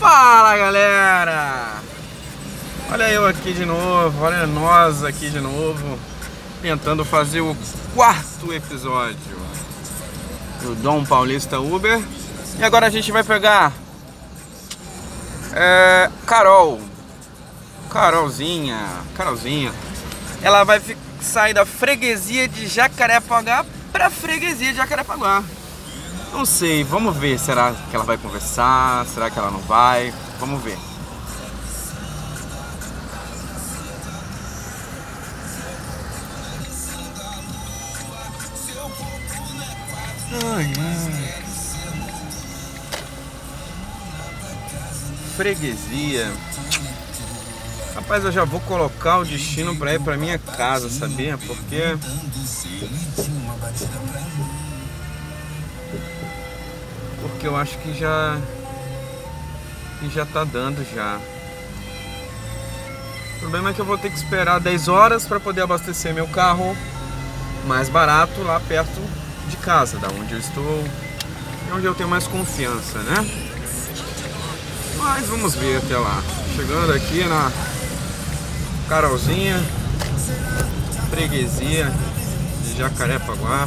Fala galera! Olha eu aqui de novo, olha nós aqui de novo, tentando fazer o quarto episódio do Dom Paulista Uber. E agora a gente vai pegar é, Carol, Carolzinha, Carolzinha. Ela vai sair da freguesia de Jacarepaguá pra freguesia de Jacarepaguá. Não sei, vamos ver. Será que ela vai conversar? Será que ela não vai? Vamos ver. Ai, ai. Freguesia. Rapaz, eu já vou colocar o destino para ir para minha casa, sabia? Porque porque eu acho que já que já tá dando já. O problema é que eu vou ter que esperar 10 horas para poder abastecer meu carro mais barato lá perto de casa, da onde eu estou, e onde eu tenho mais confiança, né? Mas vamos ver até lá. Chegando aqui na Carolzinha, freguesia de Jacarepaguá.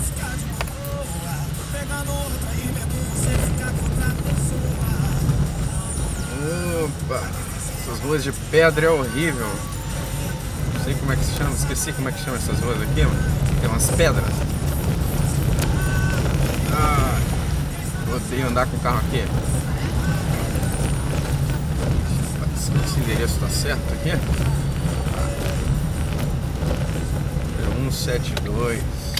Opa, essas ruas de pedra é horrível. Não sei como é que se chama, esqueci como é que chama essas ruas aqui, mano. Tem umas pedras. Ah, odeio andar com o carro aqui. Esse endereço tá certo aqui? 172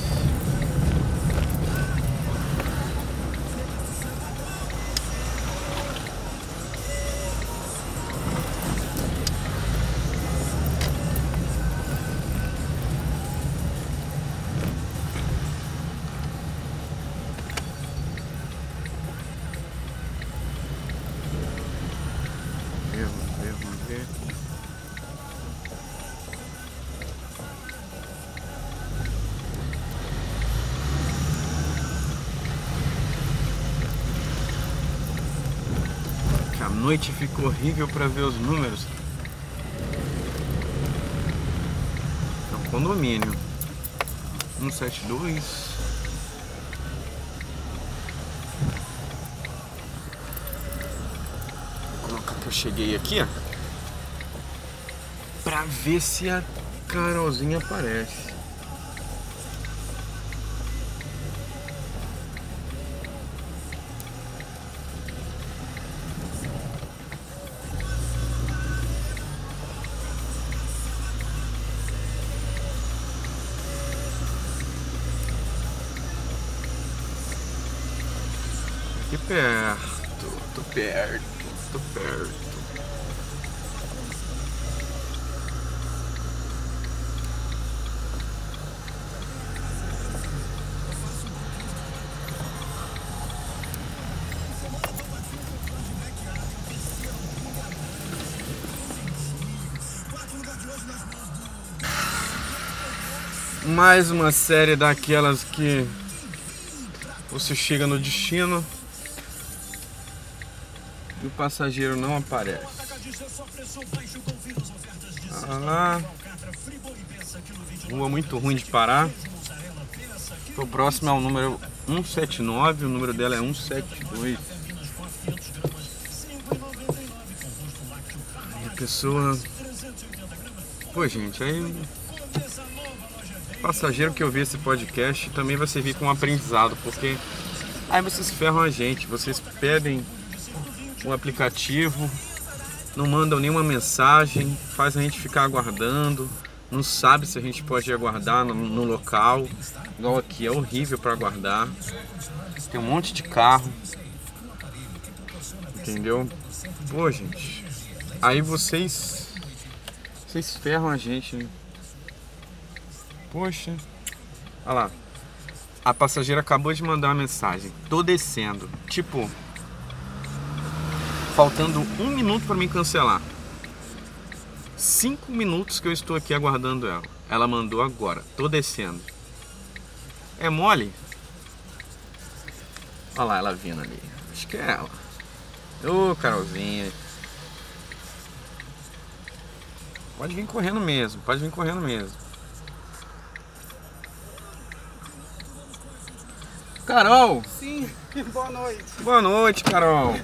noite ficou horrível para ver os números. É um condomínio. 172. Vou colocar que eu cheguei aqui, ó. Pra ver se a Carolzinha aparece. Aqui perto, tô perto, tô perto. Mais uma série daquelas que você chega no destino passageiro não aparece. Ah. Rua muito ruim de parar. O próximo é o número 179, o número dela é 172. Aí a pessoa. Pô, gente, aí. Passageiro que ouvir esse podcast também vai servir como aprendizado, porque aí vocês ferram a gente, vocês pedem um aplicativo, não mandam nenhuma mensagem, faz a gente ficar aguardando, não sabe se a gente pode aguardar no, no local, igual aqui, é horrível para aguardar. Tem um monte de carro, entendeu? Pô, gente, aí vocês, vocês ferram a gente, né? Poxa, olha lá. A passageira acabou de mandar uma mensagem. Tô descendo. Tipo, faltando um minuto para me cancelar. Cinco minutos que eu estou aqui aguardando ela. Ela mandou agora, tô descendo. É mole? Olha lá ela vindo ali. Acho que é ela. Ô, oh, Carolzinha. Pode vir correndo mesmo, pode vir correndo mesmo. Carol! Sim, boa noite. Boa noite, Carol.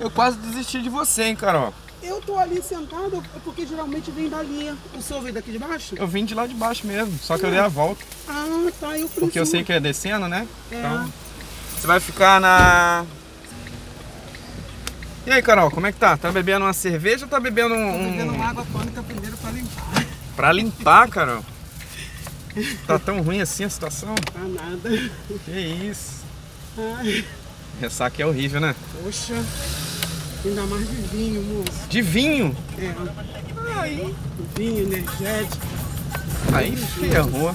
Eu quase desisti de você, hein, Carol. Eu tô ali sentado porque geralmente vem dali. O senhor veio daqui de baixo? Eu vim de lá de baixo mesmo, só que eu dei a volta. Ah, tá. Eu Porque eu sei que é descendo, né? É. Então, você vai ficar na. E aí, Carol, como é que tá? Tá bebendo uma cerveja ou tá bebendo um. Tô bebendo um- água tônica primeiro pra limpar. Pra limpar, Carol? Tá tão ruim assim a situação? Tá nada. Que isso? Ai, Ressaca é horrível, né? poxa. Ainda mais de vinho, moço. De vinho? É, Aí. vinho energético. Aí ferrou.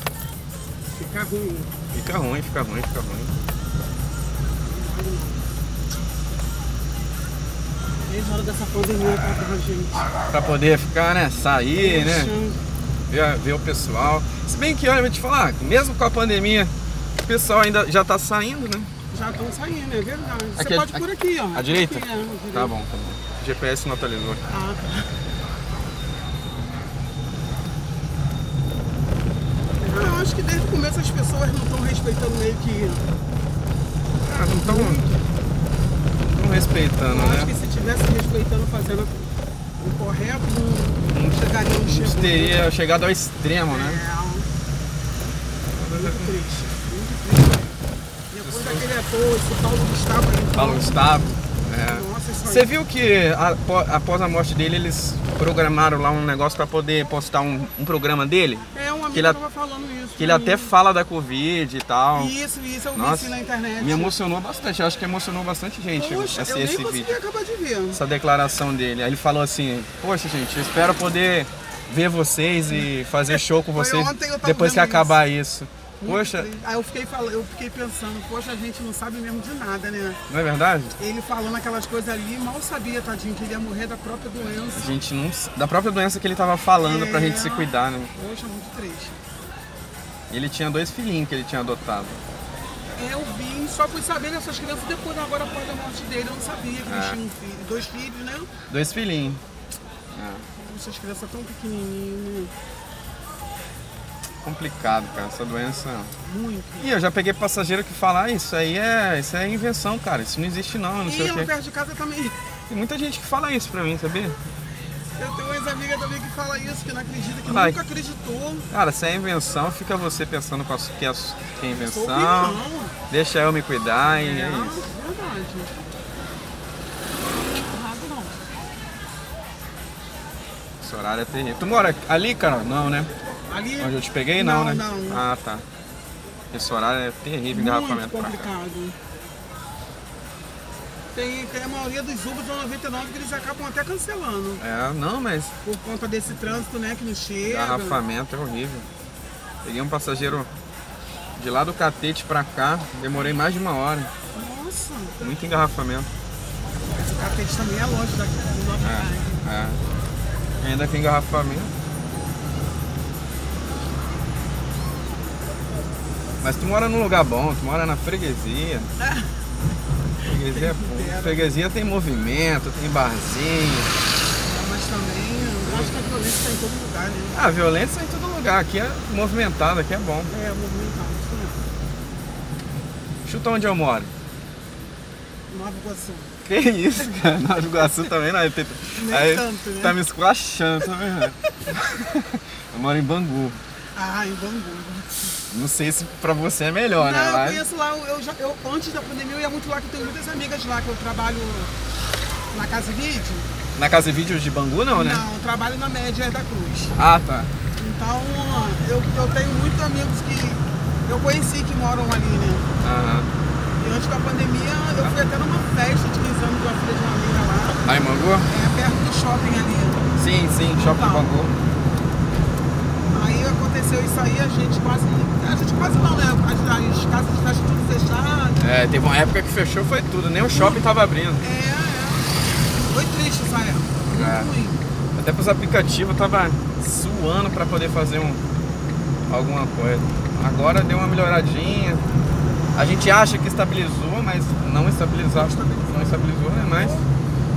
Fica ruim. Fica ruim, fica ruim, fica ruim. Desde a hora dessa pandemia pra cá, gente. Pra poder ficar, né? Sair, né? Ver, ver o pessoal. Se bem que, olha, eu vou te falar, mesmo com a pandemia, o pessoal ainda já tá saindo, né? Já estão saindo, é verdade. Você Aqui, pode a- por aqui, ó. À direita? Aqui, é, à direita. Tá bom, tá bom. GPS não atualizou. Ah, tá. Eu acho que desde o começo as pessoas não estão respeitando meio que. Ah, não estão não respeitando, Eu acho né? que se tivesse respeitando, fazendo o correto, não, não chegaria onde chegou. teria chegado ao extremo, né? É, muito triste. Depois daquele ator, esse Paulo Gustavo aí. Paulo Gustavo. É. Nossa, isso. Você viu que após a morte dele, eles programaram lá um negócio pra poder postar um, um programa dele? É, um amigo que ele tava falando isso. Que ele pra até mim. fala da Covid e tal. Isso, isso, eu vi Nossa, isso na internet. Me emocionou bastante, eu acho que emocionou bastante gente Poxa, esse, eu esse vídeo. acabar de ver. Essa declaração dele. Aí ele falou assim, poxa gente, eu espero poder ver vocês e fazer show com vocês depois que acabar isso. Muito Poxa. Aí eu fiquei, falando, eu fiquei pensando, poxa, a gente não sabe mesmo de nada, né? não é verdade? Ele falando aquelas coisas ali, mal sabia, tadinho, que ele ia morrer da própria doença. A gente não. Da própria doença que ele tava falando pra É. gente se cuidar, né? Poxa, muito triste. Ele tinha dois filhinhos que ele tinha adotado. É, Eu vim, só fui saber dessas crianças depois, agora após a morte dele, eu não sabia que ele É. tinha um filho, dois filhos, né? Dois filhinhos. É, Essas crianças tão pequenininhas, né? Complicado, cara, essa doença. Muito. E eu já peguei passageiro que fala, ah, isso aí é. Isso é invenção, cara. Isso não existe não, não sei E o lá quê. perto de casa também. Tem muita gente que fala isso pra mim, sabia? Eu tenho umas amigas também que falam isso, que não acredita, que Vai. nunca acreditou. Cara, se é invenção, fica você pensando com a su- que é, que é invenção. Deixa eu me cuidar e é, É, isso. verdade. Esse horário é terrível. Tu mora ali, cara? Não, né? Ali Onde eu te peguei? Não, Não, né? não. Ah, tá. Esse horário é terrível, muito engarrafamento cá. complicado. Tem, tem a maioria dos Ubers do 99 que eles acabam até cancelando. É, não, mas Por conta desse trânsito, né, que não chega. engarrafamento é horrível. Peguei um passageiro de lá do Catete pra cá, demorei mais de uma hora. Nossa, Muito engarrafamento. esse catete também é longe daqui do É, é. Ainda tem engarrafamento. Mas tu mora num lugar bom, tu mora na freguesia. Freguesia, é bom. freguesia tem movimento, tem barzinho. Mas também, eu acho que a violência está em todo lugar, né? Ah, a violência é em todo lugar. Aqui é movimentado, aqui é bom. É, movimentado, isso mesmo. Chuta onde eu moro. Nova Iguaçu. Que isso, cara? Nova Iguaçu também não. Aí, tem- Nem aí tanto, né? tá me esculachando, tá vendo? Eu moro em Bangu. Ah, em Bangu. Não sei se pra você é melhor, Não, né? eu Mas- conheço lá, eu, já, eu, antes da pandemia eu ia muito lá, que eu tenho muitas amigas lá, que eu trabalho na Casa Vídeo. Na casa de vídeo de Bangu não, né? Não, eu trabalho na Média da Cruz. Ah, tá. Então, eu, eu tenho muitos amigos que eu conheci que moram ali, né? Aham. E antes da pandemia, eu fui até numa festa de 15 anos de uma filha de uma amiga lá, Lá em Bangu? é, perto do shopping ali. Sim, sim, shopping Então. Bangu. Aí aconteceu isso aí, a gente quase. A gente quase não, né? As, as casas de festa tudo fechadas. É, teve uma época que fechou, foi tudo, nem o shopping tava abrindo. É, é. Foi triste essa época. Muito É. ruim. Até pros aplicativos tava suando pra poder fazer um, alguma coisa. Agora deu uma melhoradinha. A gente acha que estabilizou, mas não estabilizou. Não estabilizou, né? Mas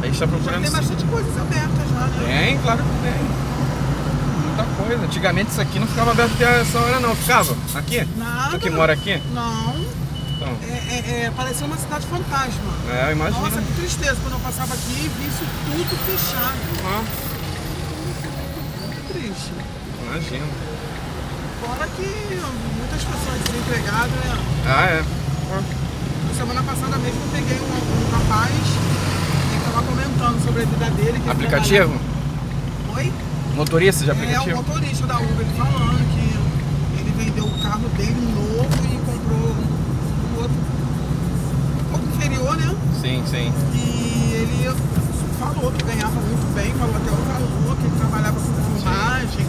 a gente tá Já procurando. tem bastante coisas abertas já, né? Tem, claro que tem. Muita coisa. Antigamente isso aqui não ficava aberto até essa hora não. Ficava? Aqui? Nada. Tu que mora aqui? Não. Então. É, é, é, parecia uma cidade fantasma. É, eu imagino. Nossa, que tristeza quando eu passava aqui e vi isso tudo fechado. Ah, Muito triste. imagino. Fora que muitas pessoas desempregadas, né? Ah, é. Semana passada mesmo eu peguei um, um rapaz que estava comentando sobre a vida dele. Aplicativo? Oi? Motorista de É o aplicativo? motorista da Uber ele falando que ele vendeu o carro dele novo e comprou um outro um pouco inferior, né? Sim, sim. E ele falou que ganhava muito bem, falou até o valor, que ele trabalhava com filmagem.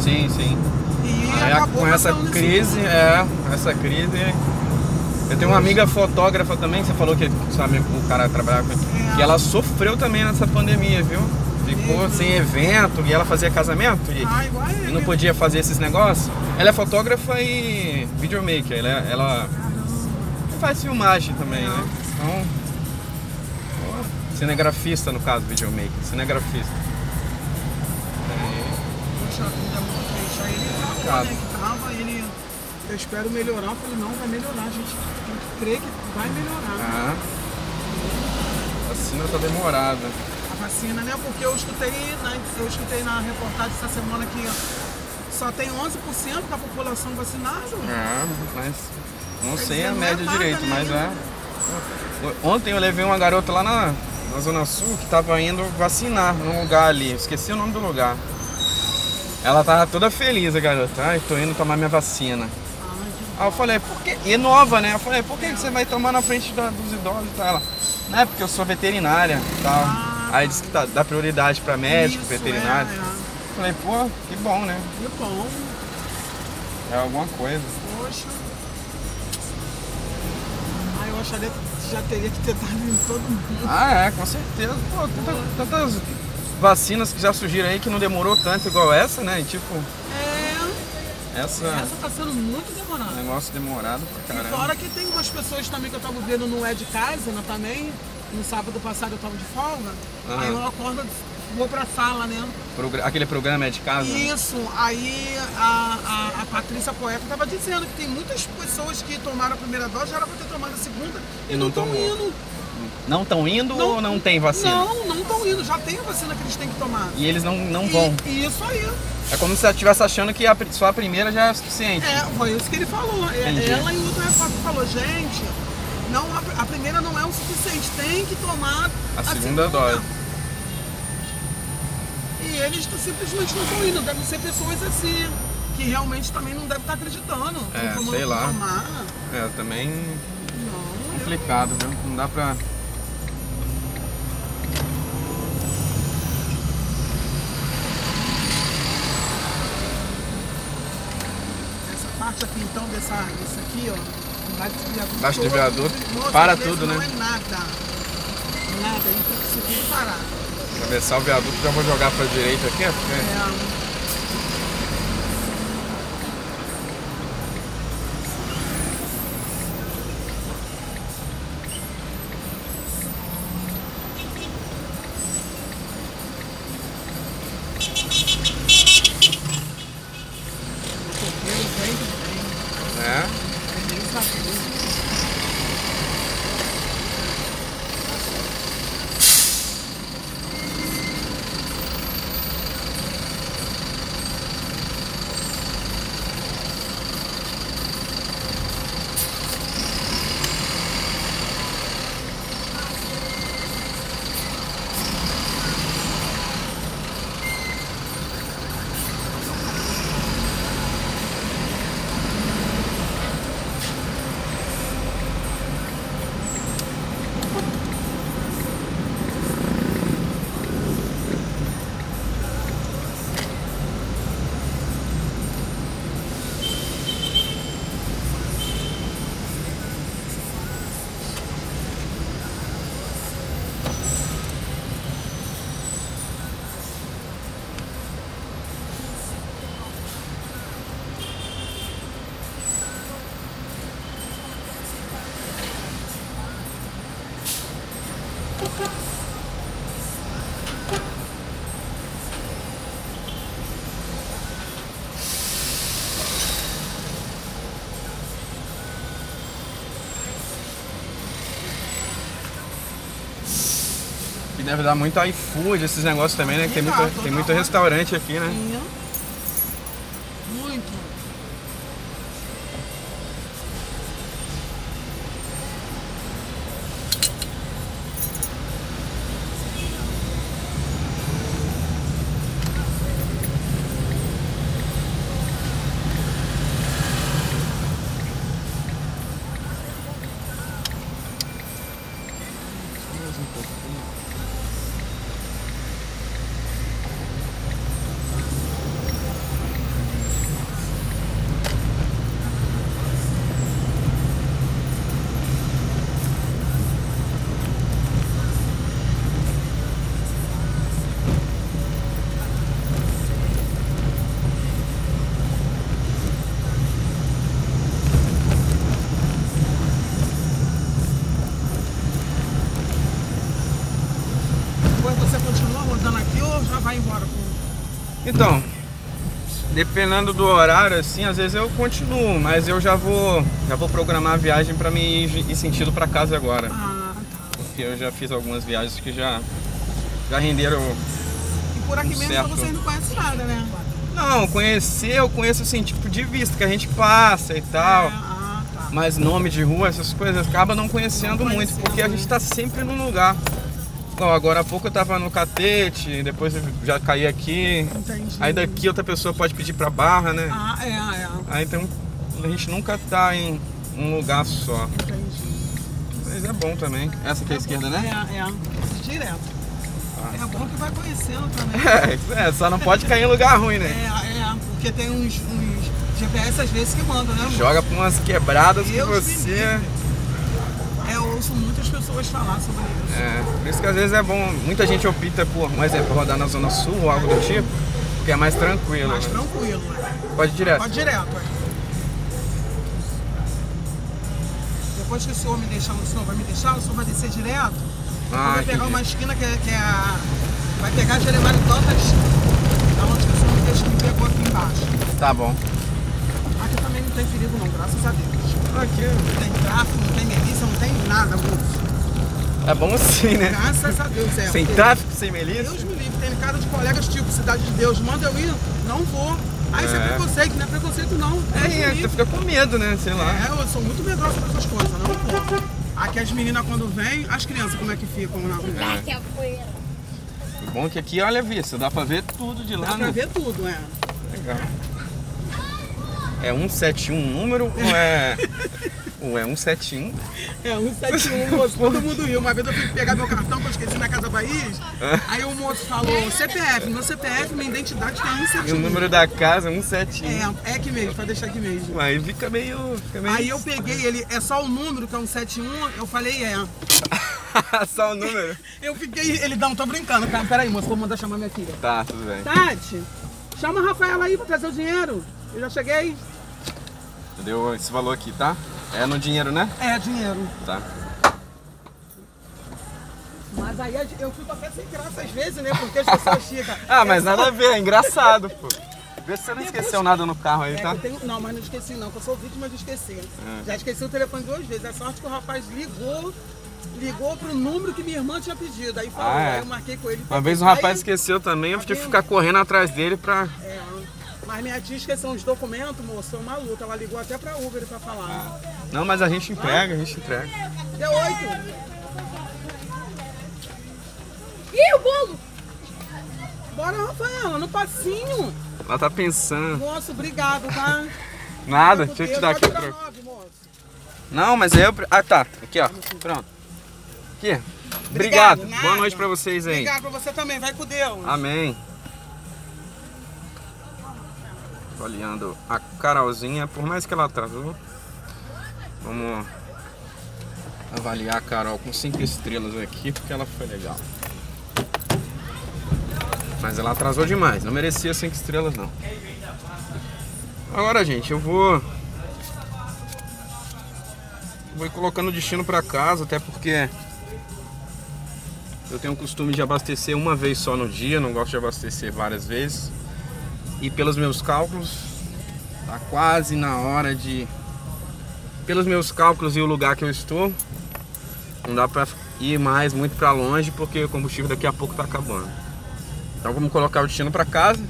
Sim, sim. E acabou com essa crise, é, essa crise. Eu tenho uma amiga fotógrafa também, que você falou que sabe, o cara trabalhava com. É. E ela sofreu também nessa pandemia, viu? Ficou sem evento e ela fazia casamento e, Ah, e não podia fazer esses negócios. Ela é fotógrafa e videomaker, ela, é- ela faz filmagem também, né? Então. Cinegrafista no caso, videomaker, cinegrafista. É, Poxa vida, muito triste. Aí ele Complicado. né, que tava, ele, eu espero melhorar. Eu falei, não, vai melhorar, a gente tem que crer que vai melhorar. Ah. A vacina tá demorada. Vacina, né? Porque eu escutei, na, eu escutei na reportagem essa semana que só tem 11% da população vacinada. Ah, mas não sei a é média nada, direito, né? mas é. Ontem eu levei uma garota lá na, na Zona Sul que tava indo vacinar num lugar ali. Esqueci o nome do lugar. Ela tava toda feliz, a garota. Ai, tô indo tomar minha vacina. Que- Aí eu falei, por quê? E nova, né? Eu falei, por que que você vai tomar na frente da- dos idosos e tal? Ela, não é porque eu sou veterinária e tal. Ah. Aí disse que tá, dá prioridade pra médico, Isso, veterinário. É, é. Falei, pô, que bom, né? Que bom, É alguma coisa. poxa. Ai, eu acharia que já teria que ter dado em todo mundo. Ah, é, com certeza. Pô, tanta- tantas vacinas que já surgiram aí que não demorou tanto igual essa, né? E, tipo, É, essa essa tá sendo muito demorada. negócio demorado pra E caramba. fora que tem umas pessoas também que eu tava vendo no É de Casa né, também. No sábado passado eu tava de folga. Aham. Aí eu acordo, vou pra sala, né? Progra- Aquele programa é de casa? Isso, aí a, a, a Patrícia Poeta tava dizendo que tem muitas pessoas que tomaram a primeira dose, já era pra ter tomado a segunda e, E não estão indo. Não estão indo Não- ou não tem vacina? Não, não estão indo, já tem a vacina que eles têm que tomar. E eles não, não vão. E, isso aí. É como se você estivesse achando que a só a primeira já é suficiente. É, foi isso que ele falou. É, Entendi. Ela e o outro repórter falou, gente, não, a, a primeira não é o suficiente, tem que tomar A segunda dose. E eles simplesmente não estão indo, devem ser pessoas assim, que realmente também não devem estar acreditando. É, Não sei lá. Tomar. É, também Não, eu- complicado, viu? Não dá pra. essa parte aqui então, dessa, desse aqui, ó, embaixo do viaduto. Para tudo, não né? é nada. Nada, aí tem que se parar. Atravessar o viaduto, já vou jogar pra direita aqui, porque É, deve dar muito iFood, esses negócios também, né? Que tem muito, tem muito restaurante aqui, né? Muito. Dependendo do horário, assim, às vezes eu continuo, mas eu já vou, já vou programar a viagem para me ir, ir sentido para casa agora. Ah, tá. Porque eu já fiz algumas viagens que já, já renderam. E por aqui mesmo Certo. vocês não conhecem nada, né? Não, conhecer eu conheço assim, tipo de vista que a gente passa e tal. É, ah, tá. Mas nome de rua, essas coisas, acaba não conhecendo Não muito, porque a gente tá sempre num lugar. Ó, agora há pouco eu tava no catete, depois eu já caí aqui. Entendi. Aí daqui outra pessoa pode pedir pra barra, né? Ah, é, é. Aí então a gente nunca tá em um lugar só. Entendi. Mas é bom também. Essa aqui é a esquerda, né? É, é. Direto. É bom que vai conhecendo também. É, é, só não pode cair em lugar ruim, É, né? é. Porque tem uns, uns GPS às vezes que mandam, né? amor? Joga pra umas quebradas que Deus me você. Ouço muitas pessoas falar sobre isso. É, por isso que às vezes é bom. Muita gente opta por, um exemplo, rodar na Zona Sul ou algo do tipo, porque é mais tranquilo. Mais né? tranquilo, né? Pode ir direto. Pode direto, é. Depois que o senhor me deixar, o senhor vai me deixar, o senhor vai descer direto. Ah, vai pegar uma esquina que é, que é a. Vai pegar Jeremiah Dantas, da onde que o senhor me deixa me pegou aqui embaixo. Tá bom. Aqui também não tem perigo não, graças a Deus. Aqui Não tem tráfico, não tem milícia, não tem nada, moço. é bom assim, né? Graças a Deus, é. Sem porque tráfico, sem milícia. Deus me livre, tem cara de colegas tipo Cidade de Deus, manda eu ir, não vou. Ah, isso é, É. preconceito, não é preconceito não. É, tu fica com medo, né? Sei lá. É, eu sou muito medrosa pra essas coisas, não vou. Aqui as meninas quando vêm, as crianças como é que ficam na rua? É. O bom é que aqui, olha a vista, dá pra ver tudo de lá, Dá pra né? ver tudo, é. Legal. É 171 o número ou é. ou é 171? É, 171, moço, todo mundo riu. Uma vez eu fui pegar meu cartão que eu esqueci na Casa Bahia. Aí o moço falou, CPF, meu CPF, minha identidade tem E 171. o número da casa, 171. É, é aqui mesmo, pra deixar aqui mesmo. Aí fica meio. Fica meio... Aí eu peguei ele, é só o número que é 171, eu falei, é. Só o número? Eu fiquei, ele não, tô brincando, cara. Peraí, moço, vou mandar chamar minha filha. Tá, tudo bem. Tati, chama a Rafaela aí pra trazer o dinheiro. Eu já cheguei. Deu esse valor aqui, tá? É no dinheiro, né? É, dinheiro. Tá. Mas aí eu fico até sem graça às vezes, né? Porque as pessoas ficam. Ah, mas nada a ver, é engraçado, pô. Vê se você não esqueceu nada no carro aí, É, tá? tenho- Não, mas não esqueci não, que eu sou vítima de esquecer. É. Já esqueci o telefone duas vezes. É sorte que o rapaz ligou, ligou pro número que minha irmã tinha pedido. Aí falou, Ah, é. aí eu marquei com ele. Uma vez Aí- rapaz esqueceu também, eu tive que ficar correndo atrás dele pra. É, mas minha tia esqueceu uns documentos, moço, foi uma luta. Ela ligou até pra Uber pra falar. Não, mas a gente entrega, a gente entrega. Deu oito. Ih, o bolo! Bora, Rafaela, no passinho. Ela tá pensando. Moço, obrigado, tá? Nada, deixa eu te dar aqui troco. nove, moço. Não, mas aí eu. Ah, tá. Aqui, ó. Pronto. Aqui. Obrigado. nada. Boa noite pra vocês aí. Obrigado pra você também, vai com Deus. Amém. Olhando a Carolzinha, por mais que ela atrasou, vamos avaliar a Carol com cinco estrelas aqui, porque ela foi legal. Mas ela atrasou demais, não merecia cinco estrelas não. Agora, gente, eu vou vou ir colocando o destino pra casa, até porque eu tenho o costume de abastecer uma vez só no dia, não gosto de abastecer várias vezes. E pelos meus cálculos, tá quase na hora de. Pelos meus cálculos e o lugar que eu estou, não dá pra ir mais muito pra longe porque o combustível daqui a pouco tá acabando. Então vamos colocar o destino pra casa.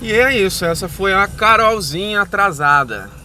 E é isso, essa foi a Carolzinha atrasada.